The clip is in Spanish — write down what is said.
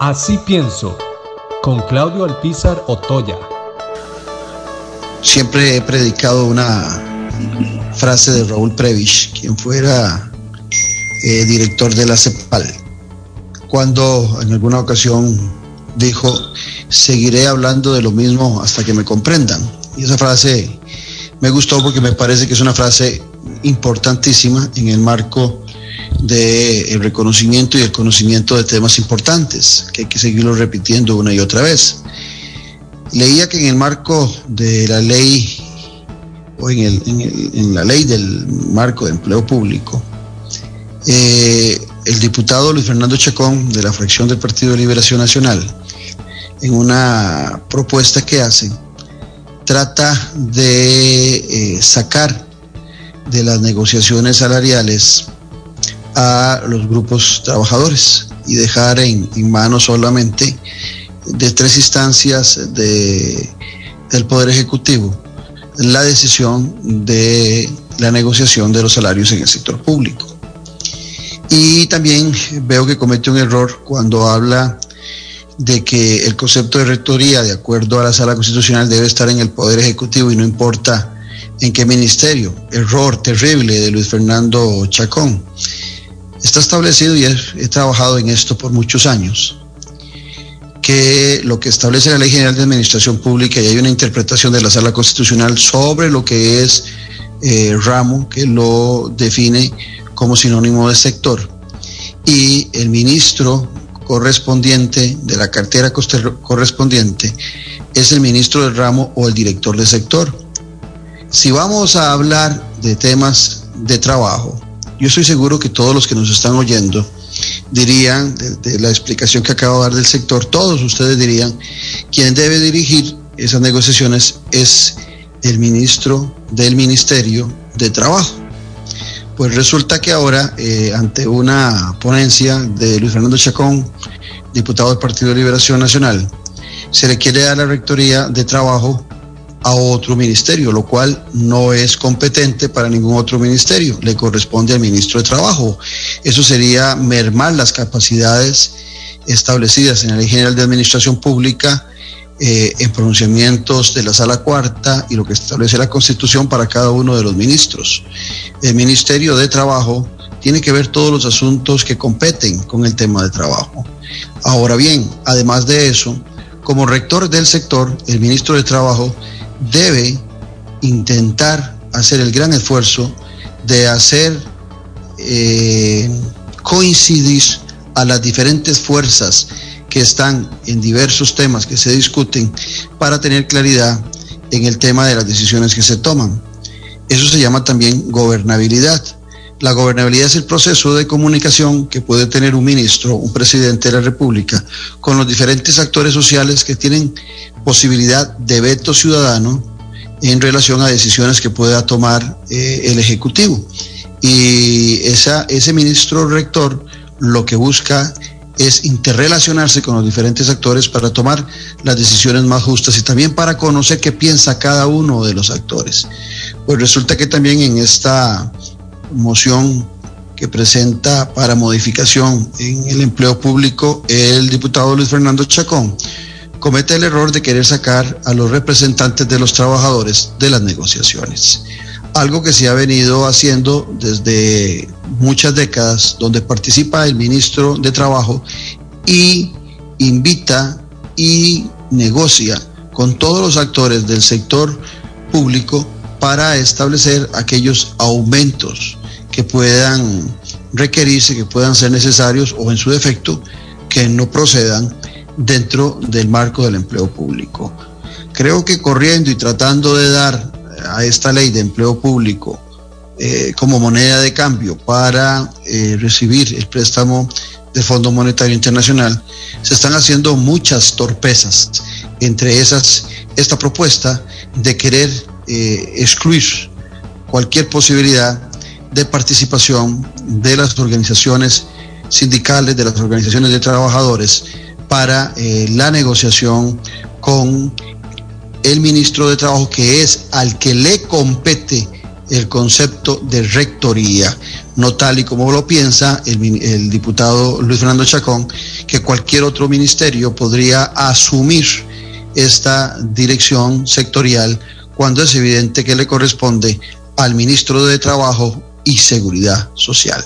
Así pienso, con Claudio Alpizar Otoya. Siempre he predicado una frase de Raúl Prevish, quien fuera eh, director de la CEPAL, cuando en alguna ocasión dijo, seguiré hablando de lo mismo hasta que me comprendan. Y esa frase me gustó porque me parece que es una frase importantísima en el marco del reconocimiento y el conocimiento de temas importantes, que hay que seguirlo repitiendo una y otra vez. Leía que en el marco de la ley, o en, la ley del marco de empleo público, eh, el diputado Luis Fernando Chacón, de la fracción del Partido de Liberación Nacional, en una propuesta que hace, trata de eh, sacar de las negociaciones salariales a los grupos trabajadores y dejar en, manos solamente de tres instancias de, del Poder Ejecutivo la decisión de la negociación de los salarios en el sector público. Y también veo que comete un error cuando habla de que el concepto de rectoría, de acuerdo a la sala constitucional, debe estar en el Poder Ejecutivo y no importa en qué ministerio. Error terrible de Luis Fernando Chacón. Está establecido y he, trabajado en esto por muchos años que lo que establece la Ley General de Administración Pública y hay una interpretación de la Sala Constitucional sobre lo que es eh, ramo, que lo define como sinónimo de sector. Y el ministro correspondiente de la cartera correspondiente es el ministro del ramo o el director de sector. Si vamos a hablar de temas de trabajo, yo estoy seguro que todos los que nos están oyendo dirían, de, la explicación que acabo de dar del sector, todos ustedes dirían, quien debe dirigir esas negociaciones es el ministro del Ministerio de Trabajo. Pues resulta que ahora, eh, ante una ponencia de Luis Fernando Chacón, diputado del Partido de Liberación Nacional, se le quiere dar la rectoría de trabajo a otro ministerio, lo cual no es competente para ningún otro ministerio, le corresponde al ministro de Trabajo. Eso sería mermar las capacidades establecidas en la Ley General de Administración Pública, eh, en pronunciamientos de la Sala Cuarta y lo que establece la Constitución para cada uno de los ministros. El Ministerio de Trabajo tiene que ver todos los asuntos que competen con el tema de trabajo. Ahora bien, además de eso, como rector del sector, el ministro de Trabajo debe intentar hacer el gran esfuerzo de hacer eh, coincidir a las diferentes fuerzas que están en diversos temas que se discuten para tener claridad en el tema de las decisiones que se toman. Eso se llama también gobernabilidad. La gobernabilidad es el proceso de comunicación que puede tener un ministro, un presidente de la República, con los diferentes actores sociales que tienen posibilidad de veto ciudadano en relación a decisiones que pueda tomar eh, el Ejecutivo. Y ese ministro rector lo que busca es interrelacionarse con los diferentes actores para tomar las decisiones más justas y también para conocer qué piensa cada uno de los actores. Pues resulta que también en esta moción que presenta para modificación en el empleo público el diputado Luis Fernando Chacón comete el error de querer sacar a los representantes de los trabajadores de las negociaciones. Algo que se ha venido haciendo desde muchas décadas, donde participa el ministro de Trabajo y invita y negocia con todos los actores del sector público para establecer aquellos aumentos que puedan requerirse, que puedan ser necesarios o en su defecto, que no procedan dentro del marco del empleo público. Creo que corriendo y tratando de dar a esta ley de empleo público eh, como moneda de cambio para eh, recibir el préstamo del Fondo Monetario Internacional, se están haciendo muchas torpezas, entre esas esta propuesta de querer eh, excluir cualquier posibilidad de participación de las organizaciones sindicales, de las organizaciones de trabajadores para eh, la negociación con el ministro de Trabajo, que es al que le compete el concepto de rectoría, no tal y como lo piensa el, el, diputado Luis Fernando Chacón, que cualquier otro ministerio podría asumir esta dirección sectorial cuando es evidente que le corresponde al ministro de Trabajo y Seguridad Social.